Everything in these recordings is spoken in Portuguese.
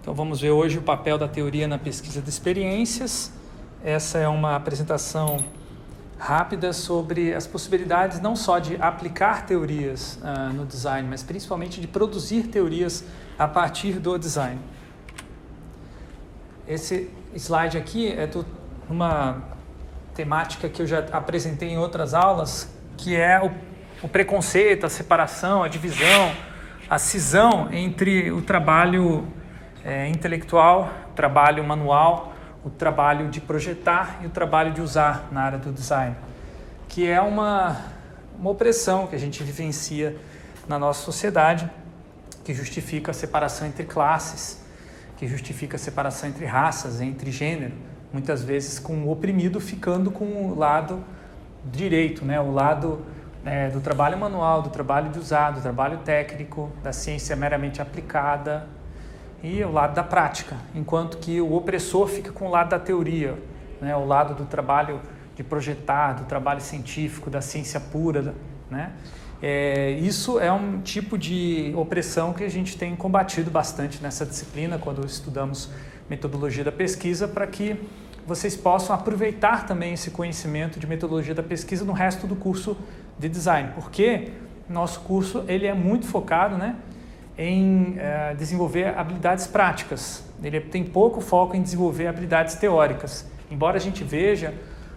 Então vamos ver hoje o papel da teoria na pesquisa de experiências. Essa é uma apresentação rápida sobre as possibilidades não só de aplicar teorias uh, no design, mas principalmente de produzir teorias a partir do design. Esse slide aqui é do, uma temática que eu já apresentei em outras aulas, que é o, o preconceito, a separação, a divisão, a cisão entre o trabalho é, intelectual, trabalho manual, o trabalho de projetar e o trabalho de usar na área do design, que é uma, uma opressão que a gente vivencia na nossa sociedade, que justifica a separação entre classes, que justifica a separação entre raças, entre gênero, muitas vezes com o oprimido ficando com o lado direito, né? o lado é, do trabalho manual, do trabalho de usar, do trabalho técnico, da ciência meramente aplicada, e o lado da prática, enquanto que o opressor fica com o lado da teoria, né? o lado do trabalho de projetar, do trabalho científico, da ciência pura. Né? É, isso é um tipo de opressão que a gente tem combatido bastante nessa disciplina quando estudamos metodologia da pesquisa, para que vocês possam aproveitar também esse conhecimento de metodologia da pesquisa no resto do curso de design, porque nosso curso ele é muito focado, né? Em uh, desenvolver habilidades práticas. Ele tem pouco foco em desenvolver habilidades teóricas. Embora a gente veja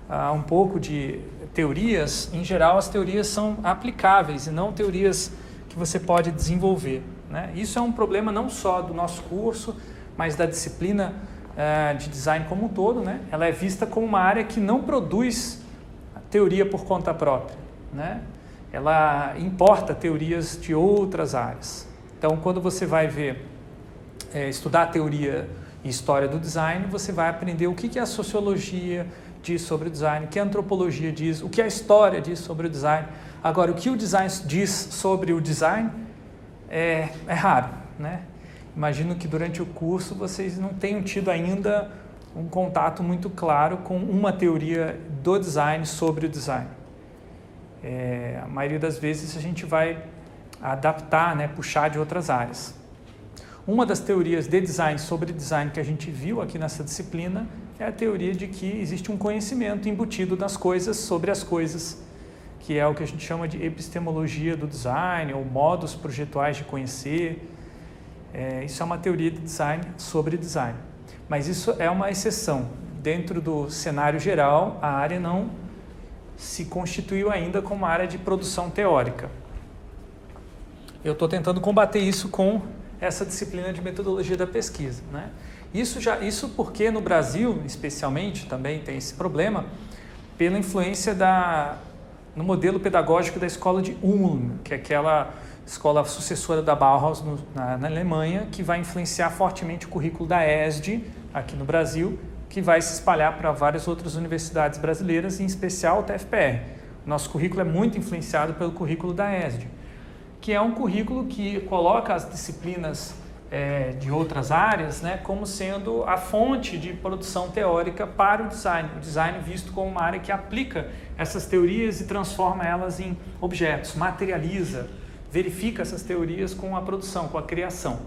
uh, um pouco de teorias, em geral as teorias são aplicáveis e não teorias que você pode desenvolver. Né? Isso é um problema não só do nosso curso, mas da disciplina uh, de design como um todo. Né? Ela é vista como uma área que não produz teoria por conta própria. Né? Ela importa teorias de outras áreas. Então, quando você vai ver, é, estudar a teoria e história do design, você vai aprender o que, que a sociologia diz sobre o design, o que a antropologia diz, o que a história diz sobre o design. Agora, o que o design diz sobre o design é, é raro, né? Imagino que durante o curso vocês não tenham tido ainda um contato muito claro com uma teoria do design sobre o design. É, a maioria das vezes a gente vai adaptar, né, puxar de outras áreas. Uma das teorias de design sobre design que a gente viu aqui nessa disciplina é a teoria de que existe um conhecimento embutido nas coisas sobre as coisas, que é o que a gente chama de epistemologia do design ou modos projetuais de conhecer. É, isso é uma teoria de design sobre design. Mas isso é uma exceção. Dentro do cenário geral, a área não se constituiu ainda como área de produção teórica eu estou tentando combater isso com essa disciplina de metodologia da pesquisa. Né? Isso, já, isso porque no Brasil, especialmente, também tem esse problema, pela influência da, no modelo pedagógico da escola de Ulm, que é aquela escola sucessora da Bauhaus no, na, na, Alemanha, que vai influenciar fortemente o currículo da ESD aqui no Brasil, que vai se espalhar para várias outras universidades brasileiras, em especial o TFPR. Nosso currículo é muito influenciado pelo currículo da ESD que é um currículo que coloca as disciplinas é, de outras áreas né, como sendo a fonte de produção teórica para o design. O design visto como uma área que aplica essas teorias e transforma elas em objetos, materializa, verifica essas teorias com a produção, com a criação.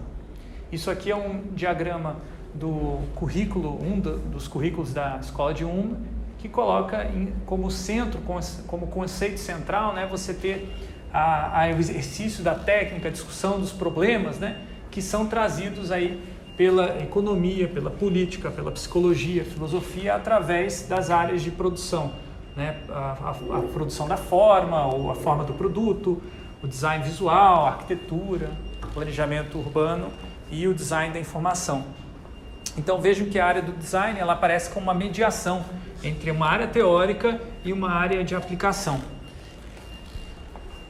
Isso aqui é um diagrama do currículo, um dos currículos da escola de Um, que coloca em, como centro, como conceito central, né, você ter ao exercício da técnica, a discussão dos problemas, né, que são trazidos aí pela economia, pela política, pela psicologia, filosofia, através das áreas de produção. Né? A, a, a, produção da forma, ou a forma do produto, o design visual, a arquitetura, planejamento urbano e o design da informação. Então vejam que a área do design ela aparece como uma mediação entre uma área teórica e uma área de aplicação.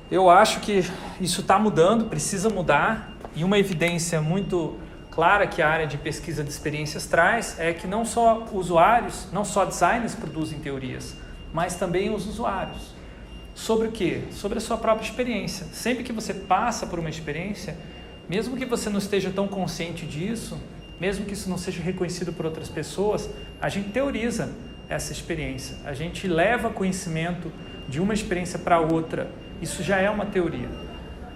Eu acho que isso está mudando, precisa mudar, e uma evidência muito clara que a área de pesquisa de experiências traz é que não só usuários, não só designers produzem teorias, mas também os usuários. Sobre o quê? Sobre a sua própria experiência. Sempre que você passa por uma experiência, mesmo que você não esteja tão consciente disso, mesmo que isso não seja reconhecido por outras pessoas, a gente teoriza essa experiência. A gente leva conhecimento de uma experiência para outra isso já é uma teoria.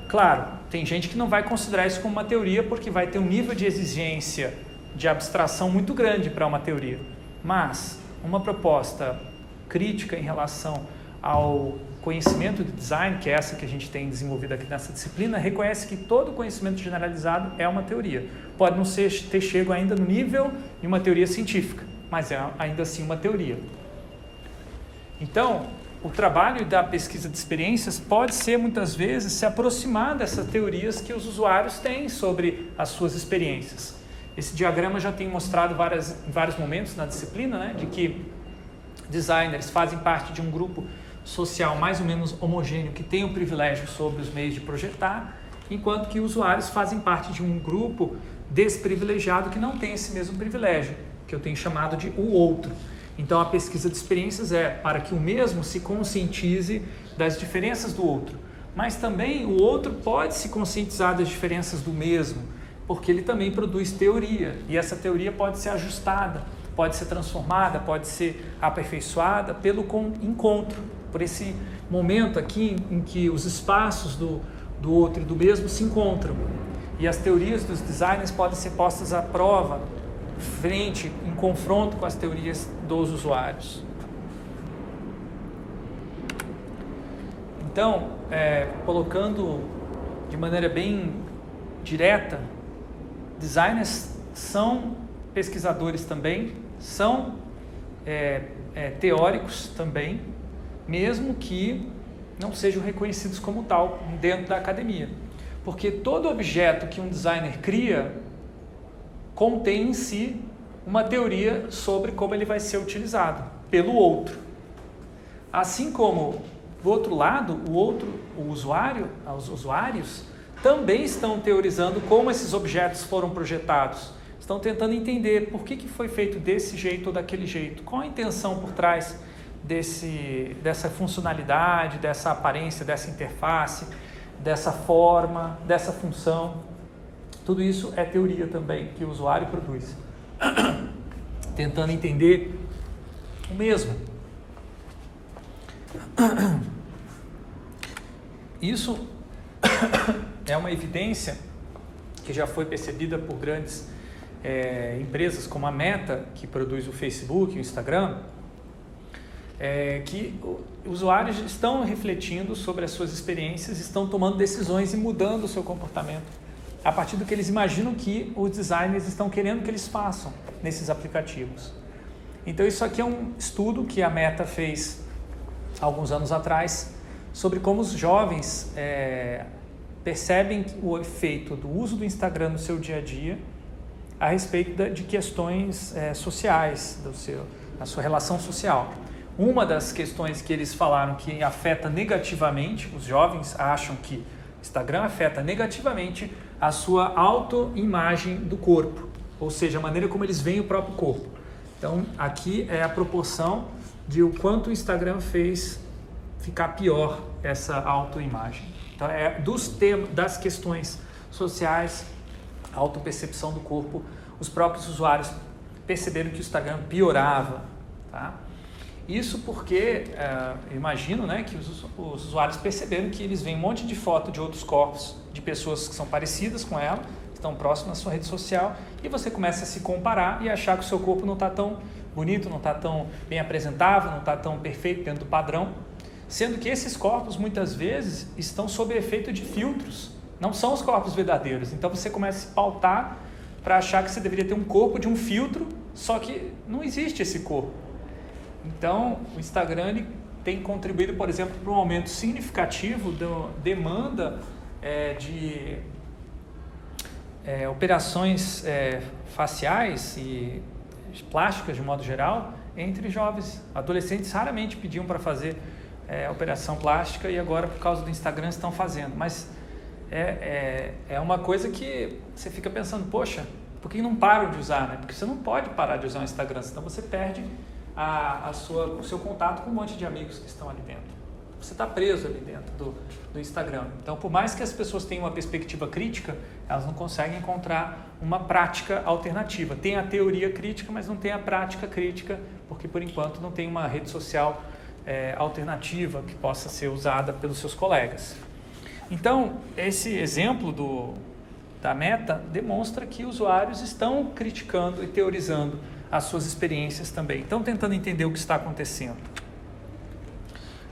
Claro, tem gente que não vai considerar isso como uma teoria porque vai ter um nível de exigência de abstração muito grande para uma teoria. Mas uma proposta crítica em relação ao conhecimento de design, que é essa que a gente tem desenvolvido aqui nessa disciplina, reconhece que todo conhecimento generalizado é uma teoria. Pode não ser, ter chego ainda no nível de uma teoria científica, mas é ainda assim uma teoria. Então, o trabalho da pesquisa de experiências pode ser muitas vezes se aproximar dessas teorias que os usuários têm sobre as suas experiências. Esse diagrama já tem mostrado várias, vários momentos na disciplina, né, de que designers fazem parte de um grupo social mais ou menos homogêneo que tem o privilégio sobre os meios de projetar, enquanto que usuários fazem parte de um grupo desprivilegiado que não tem esse mesmo privilégio, que eu tenho chamado de o outro. Então a pesquisa de experiências é para que o mesmo se conscientize das diferenças do outro, mas também o outro pode se conscientizar das diferenças do mesmo, porque ele também produz teoria e essa teoria pode ser ajustada, pode ser transformada, pode ser aperfeiçoada pelo encontro, por esse momento aqui em que os espaços do, do outro e do mesmo se encontram. E as teorias dos designers podem ser postas à prova, frente, em confronto com as teorias dos usuários. Então, é, colocando de maneira bem direta, designers são pesquisadores também, são é, é, teóricos também, mesmo que não sejam reconhecidos como tal dentro da academia. Porque todo objeto que um designer cria contém em si uma teoria sobre como ele vai ser utilizado pelo outro. Assim como do outro lado, o outro, o usuário, os usuários também estão teorizando como esses objetos foram projetados. Estão tentando entender por que, que foi feito desse jeito ou daquele jeito, qual a intenção por trás desse, dessa funcionalidade, dessa aparência, dessa interface, dessa forma, dessa função. Tudo isso é teoria também que o usuário produz, tentando entender o mesmo. Isso é uma evidência que já foi percebida por grandes é, empresas como a Meta, que produz o Facebook, o Instagram, é, que usuários estão refletindo sobre as suas experiências, estão tomando decisões e mudando o seu comportamento a partir do que eles imaginam que os designers estão querendo que eles façam nesses aplicativos. Então isso aqui é um estudo que a Meta fez alguns anos atrás sobre como os jovens é, percebem o efeito do uso do Instagram no seu dia a dia a respeito de questões é, sociais, do seu, da sua relação social. Uma das questões que eles falaram que afeta negativamente, os jovens acham que Instagram afeta negativamente a sua autoimagem do corpo, ou seja, a maneira como eles veem o próprio corpo. Então, aqui é a proporção de o quanto o Instagram fez ficar pior essa autoimagem. Então, é dos temas, das questões sociais, autopercepção do corpo, os próprios usuários perceberam que o Instagram piorava, tá? Isso porque, eu imagino né, que os, os, usuários perceberam que eles veem um monte de foto de outros corpos, de pessoas que são parecidas com ela, que estão próximas na sua rede social, e você começa a se comparar e achar que o seu corpo não está tão bonito, não está tão bem apresentável, não está tão perfeito dentro do padrão, sendo que esses corpos muitas vezes estão sob efeito de filtros, não são os corpos verdadeiros. Então você começa a se pautar para achar que você deveria ter um corpo de um filtro, só que não existe esse corpo. Então, o Instagram tem contribuído, por exemplo, para um aumento significativo da demanda é, de é, operações é, faciais e plásticas de modo geral entre jovens. Adolescentes raramente pediam para fazer é, operação plástica e agora, por causa do Instagram, estão fazendo. Mas é, é, é uma coisa que você fica pensando, poxa, por que não param de usar? Né? Porque você não pode parar de usar o Instagram, senão você perde a, a sua, o seu contato com um monte de amigos que estão ali dentro. Você está preso ali dentro do, do Instagram. Então, por mais que as pessoas tenham uma perspectiva crítica, elas não conseguem encontrar uma prática alternativa. Tem a teoria crítica, mas não tem a prática crítica, porque por enquanto não tem uma rede social é, alternativa que possa ser usada pelos seus colegas. Então, esse exemplo do, da meta demonstra que usuários estão criticando e teorizando as suas experiências também. Estão tentando entender o que está acontecendo.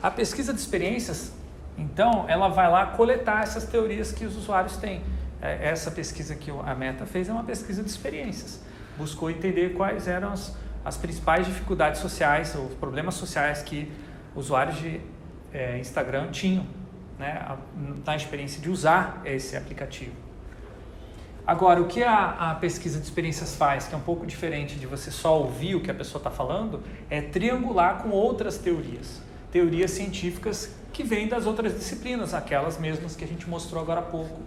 A pesquisa de experiências, então, ela vai lá coletar essas teorias que os usuários têm. É, essa pesquisa que a Meta fez é uma pesquisa de experiências. Buscou entender quais eram as, as principais dificuldades sociais, os problemas sociais que usuários de é, Instagram tinham né, na experiência de usar esse aplicativo. Agora, o que a, a, pesquisa de experiências faz, que é um pouco diferente de você só ouvir o que a pessoa está falando, é triangular com outras teorias. Teorias científicas que vêm das outras disciplinas, aquelas mesmas que a gente mostrou agora há pouco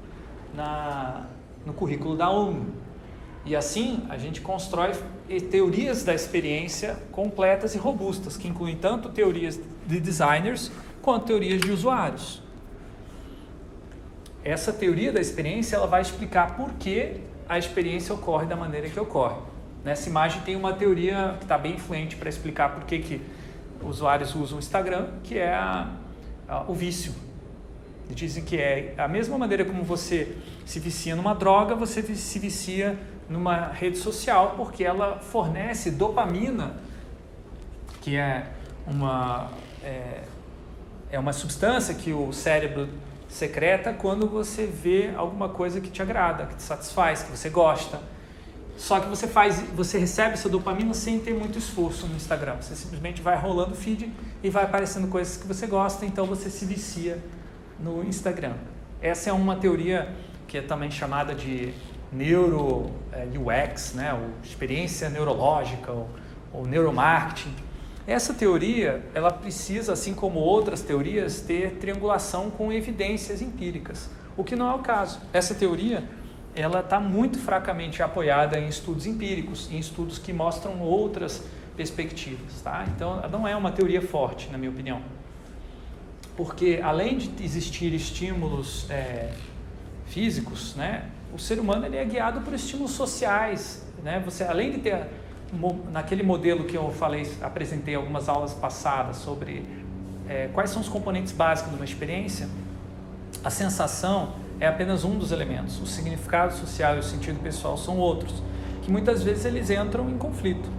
na, no currículo da ONU. E assim a gente constrói teorias da experiência completas e robustas, que incluem tanto teorias de designers quanto teorias de usuários. Essa teoria da experiência ela vai explicar por que a experiência ocorre da maneira que ocorre. Nessa imagem tem uma teoria que está bem influente para explicar por que, que usuários usam o Instagram, que é a, a, o vício. Dizem que é a mesma maneira como você se vicia numa droga, você se vicia numa rede social, porque ela fornece dopamina, que é uma, é, é uma substância que o cérebro secreta quando você vê alguma coisa que te agrada, que te satisfaz, que você gosta. Só que você faz, você recebe essa dopamina sem ter muito esforço no Instagram. Você simplesmente vai rolando o feed e vai aparecendo coisas que você gosta, então você se vicia no Instagram. Essa é uma teoria que é também chamada de neuro é, UX, né, ou experiência neurológica, ou, ou neuromarketing. Essa teoria, ela precisa, assim como outras teorias, ter triangulação com evidências empíricas, o que não é o caso. Essa teoria, ela está muito fracamente apoiada em estudos empíricos, em estudos que mostram outras perspectivas, tá? Então, não é uma teoria forte, na minha opinião, porque além de existir estímulos é, físicos, né, o ser humano ele é guiado por estímulos sociais, né? Você além de ter naquele modelo que eu falei, apresentei algumas aulas passadas sobre é, quais são os componentes básicos de uma experiência, a sensação é apenas um dos elementos. O significado social e o sentido pessoal são outros, que muitas vezes eles entram em conflito.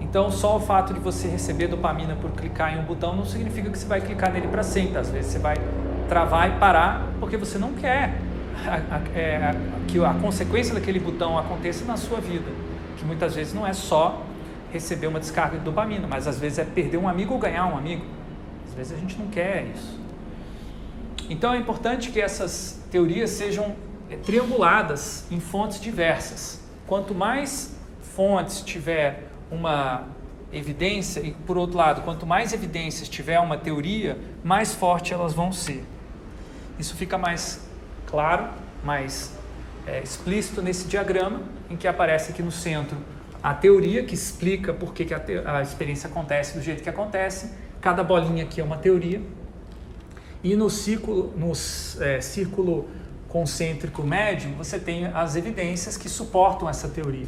Então, só o fato de você receber dopamina por clicar em um botão não significa que você vai clicar nele para sempre. Às vezes você vai travar e parar porque você não quer a, a, é, que a consequência daquele botão aconteça na sua vida muitas vezes não é só receber uma descarga de dopamina, mas às vezes é perder um amigo ou ganhar um amigo. Às vezes a gente não quer isso. Então é importante que essas teorias sejam é, trianguladas em fontes diversas. Quanto mais fontes tiver uma evidência, e por outro lado, quanto mais evidências tiver uma teoria, mais forte elas vão ser. Isso fica mais claro, mais é, explícito nesse diagrama, em que aparece aqui no centro a teoria que explica por que, que a, a, experiência acontece do jeito que acontece. Cada bolinha aqui é uma teoria. E no círculo, no é, círculo concêntrico médio, você tem as evidências que suportam essa teoria.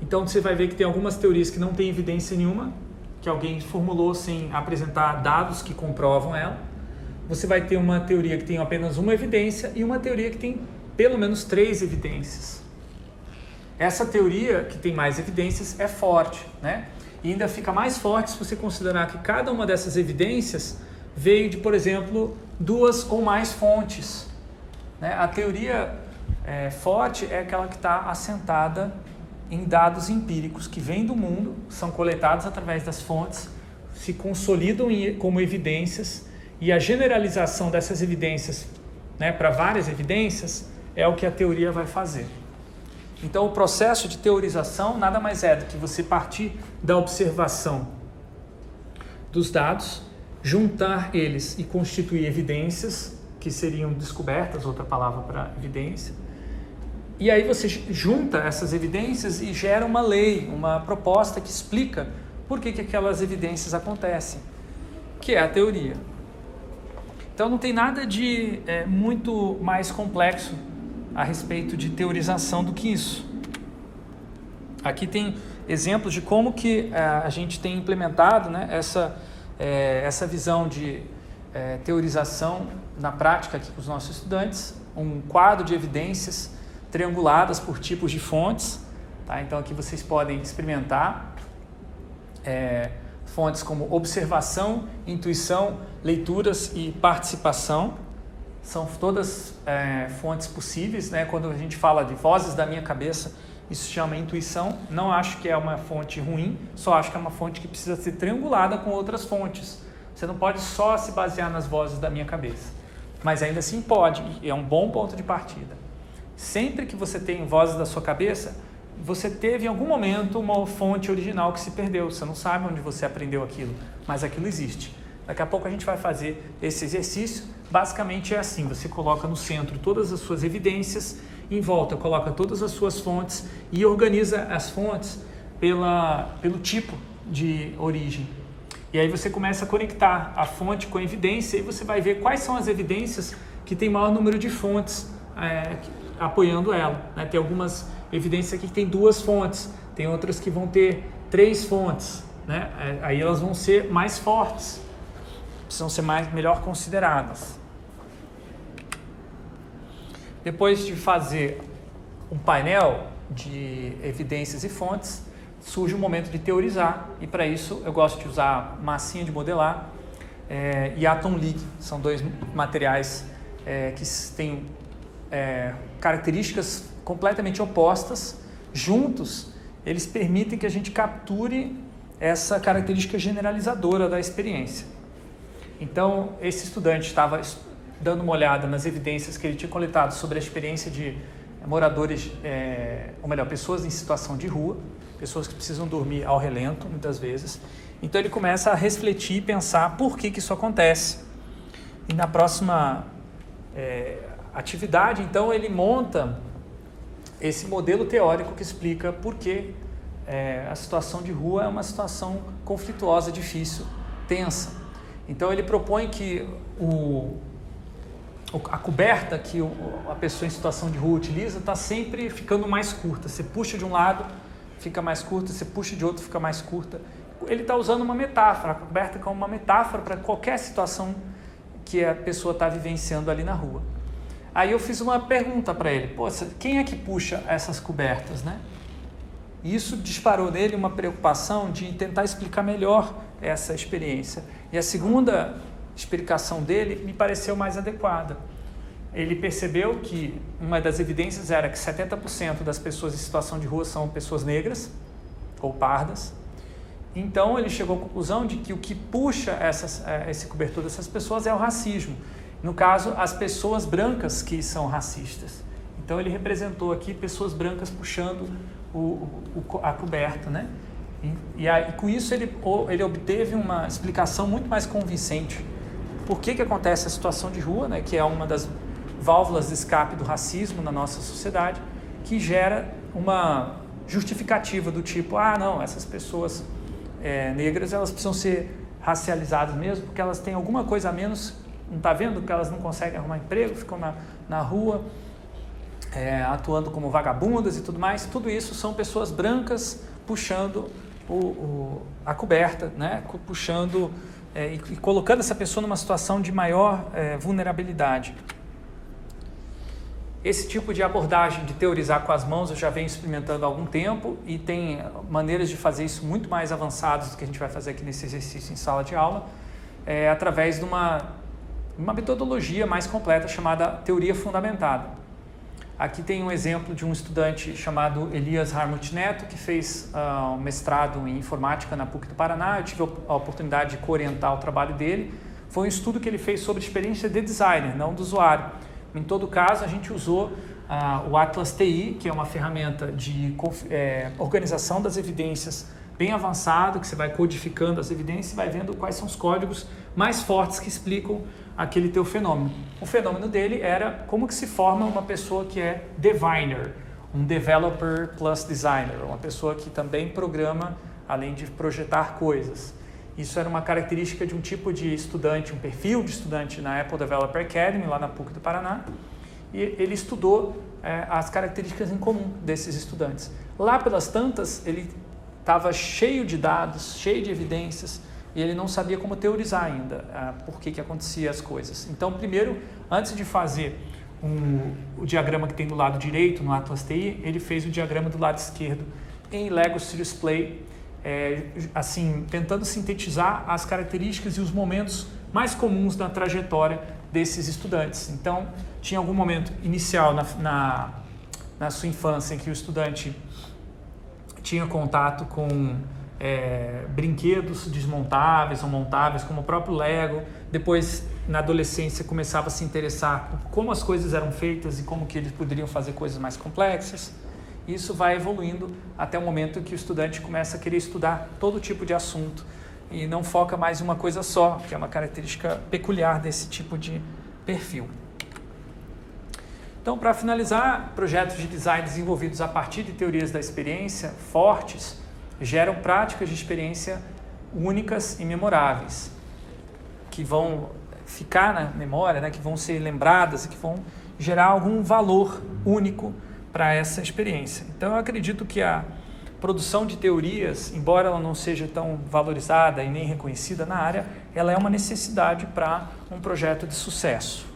Então você vai ver que tem algumas teorias que não têm evidência nenhuma, que alguém formulou sem apresentar dados que comprovam ela. Você vai ter uma teoria que tem apenas uma evidência e uma teoria que tem pelo menos três evidências. Essa teoria, que tem mais evidências, é forte, né? E ainda fica mais forte se você considerar que cada uma dessas evidências veio de, por exemplo, duas ou mais fontes. Né? A teoria é, forte é aquela que está assentada em dados empíricos que vêm do mundo, são coletados através das fontes, se consolidam como evidências e a generalização dessas evidências né, para várias evidências é o que a teoria vai fazer. Então, o processo de teorização nada mais é do que você partir da observação dos dados, juntar eles e constituir evidências, que seriam descobertas, outra palavra para evidência. E aí você junta essas evidências e gera uma lei, uma proposta que explica por que, que aquelas evidências acontecem, que é a teoria. Então não tem nada de é, muito mais complexo a respeito de teorização do que isso. Aqui tem exemplos de como que eh, a gente tem implementado né, essa, é, essa visão de é, teorização na prática aqui com os nossos estudantes, um quadro de evidências trianguladas por tipos de fontes. Tá? Então aqui vocês podem experimentar é, fontes como observação, intuição, leituras e participação. São todas é, fontes possíveis. Né? Quando a gente fala de vozes da minha cabeça, isso chama intuição. Não acho que é uma fonte ruim, só acho que é uma fonte que precisa ser triangulada com outras fontes. Você não pode só se basear nas vozes da minha cabeça. Mas ainda assim pode, e é um bom ponto de partida. Sempre que você tem vozes da sua cabeça, você teve em algum momento uma fonte original que se perdeu. Você não sabe onde você aprendeu aquilo, mas aquilo existe. Daqui a pouco a gente vai fazer esse exercício. Basicamente é assim: você coloca no centro todas as suas evidências em volta coloca todas as suas fontes e organiza as fontes pela, pelo tipo de origem. E aí você começa a conectar a fonte com a evidência e você vai ver quais são as evidências que tem maior número de fontes é, apoiando ela. Né? Tem algumas evidências aqui que tem duas fontes, tem outras que vão ter três fontes. Né? É, aí elas vão ser mais fortes, precisam ser mais melhor consideradas. Depois de fazer um painel de evidências e fontes, surge o momento de teorizar e para isso eu gosto de usar massinha de modelar é, e Atom League. São dois materiais é, que têm é, características completamente opostas. Juntos, eles permitem que a gente capture essa característica generalizadora da experiência. Então, esse estudante estava dando uma olhada nas evidências que ele tinha coletado sobre a experiência de moradores, é, ou melhor, pessoas em situação de rua, pessoas que precisam dormir ao relento, muitas vezes. Então ele começa a refletir e pensar por que, que isso acontece. E na próxima é, atividade, então, ele monta esse modelo teórico que explica por que é, a situação de rua é uma situação conflituosa, difícil, tensa. Então ele propõe que o, a coberta que a pessoa em situação de rua utiliza está sempre ficando mais curta. Você puxa de um lado, fica mais curta, você puxa de outro, fica mais curta. Ele está usando uma metáfora, a coberta como uma metáfora para qualquer situação que a pessoa está vivenciando ali na rua. Aí eu fiz uma pergunta para ele: quem é que puxa essas cobertas, né? E isso disparou nele uma preocupação de tentar explicar melhor essa experiência. E a segunda explicação dele me pareceu mais adequada. Ele percebeu que uma das evidências era que 70% das pessoas em situação de rua são pessoas negras ou pardas. Então ele chegou à conclusão de que o que puxa essas, eh, esse cobertor dessas pessoas é o racismo. No caso, as pessoas brancas que são racistas. Então ele representou aqui pessoas brancas puxando o, o, a coberta, né? E, e, e com isso ele, ele obteve uma explicação muito mais convincente. Por que, que acontece a situação de rua, né, que é uma das válvulas de escape do racismo na nossa sociedade, que gera uma justificativa do tipo, ah, não, essas pessoas é, negras elas precisam ser racializadas mesmo, porque elas têm alguma coisa a menos, não está vendo? Que elas não conseguem arrumar emprego, ficam na, na rua é, atuando como vagabundas e tudo mais. Tudo isso são pessoas brancas puxando o, o, a coberta, né? puxando é, e, e, colocando essa pessoa numa situação de maior é, vulnerabilidade. Esse tipo de abordagem de teorizar com as mãos eu já venho experimentando há algum tempo e tem maneiras de fazer isso muito mais avançadas do que a gente vai fazer aqui nesse exercício em sala de aula, é, através de uma, uma metodologia mais completa chamada teoria fundamentada. Aqui tem um exemplo de um estudante chamado Elias Harmut Neto, que fez uh, um mestrado em informática na PUC do Paraná. Eu tive a oportunidade de orientar o trabalho dele. Foi um estudo que ele fez sobre experiência de designer, não do usuário. Em todo caso, a gente usou uh, o Atlas TI, que é uma ferramenta de é, organização das evidências bem avançado, que você vai codificando as evidências e vai vendo quais são os códigos mais fortes que explicam aquele teu fenômeno. O fenômeno dele era como que se forma uma pessoa que é diviner, um developer plus designer, uma pessoa que também programa além de projetar coisas. Isso era uma característica de um tipo de estudante, um perfil de estudante na Apple Developer Academy, lá na PUC do Paraná, e ele estudou é, as características em comum desses estudantes. Lá pelas tantas, ele estava cheio de dados, cheio de evidências, e ele não sabia como teorizar ainda ah, por que, que acontecia as coisas. Então, primeiro, antes de fazer um, o diagrama que tem do lado direito no Atlas TI, ele fez o diagrama do lado esquerdo em Lego Serious Play, é, assim, tentando sintetizar as características e os momentos mais comuns na trajetória desses estudantes. Então, tinha algum momento inicial na, na, na sua infância em que o estudante tinha contato com é, brinquedos desmontáveis ou montáveis, como o próprio Lego. Depois, na adolescência, começava a se interessar por como as coisas eram feitas e como que eles poderiam fazer coisas mais complexas. Isso vai evoluindo até o momento que o estudante começa a querer estudar todo tipo de assunto e não foca mais em uma coisa só, que é uma característica peculiar desse tipo de perfil. Então, para finalizar, projetos de design desenvolvidos a partir de teorias da experiência fortes geram práticas de experiência únicas e memoráveis, que vão ficar na memória, né, que vão ser lembradas, que vão gerar algum valor único para essa experiência. Então, eu acredito que a produção de teorias, embora ela não seja tão valorizada e nem reconhecida na área, ela é uma necessidade para um projeto de sucesso.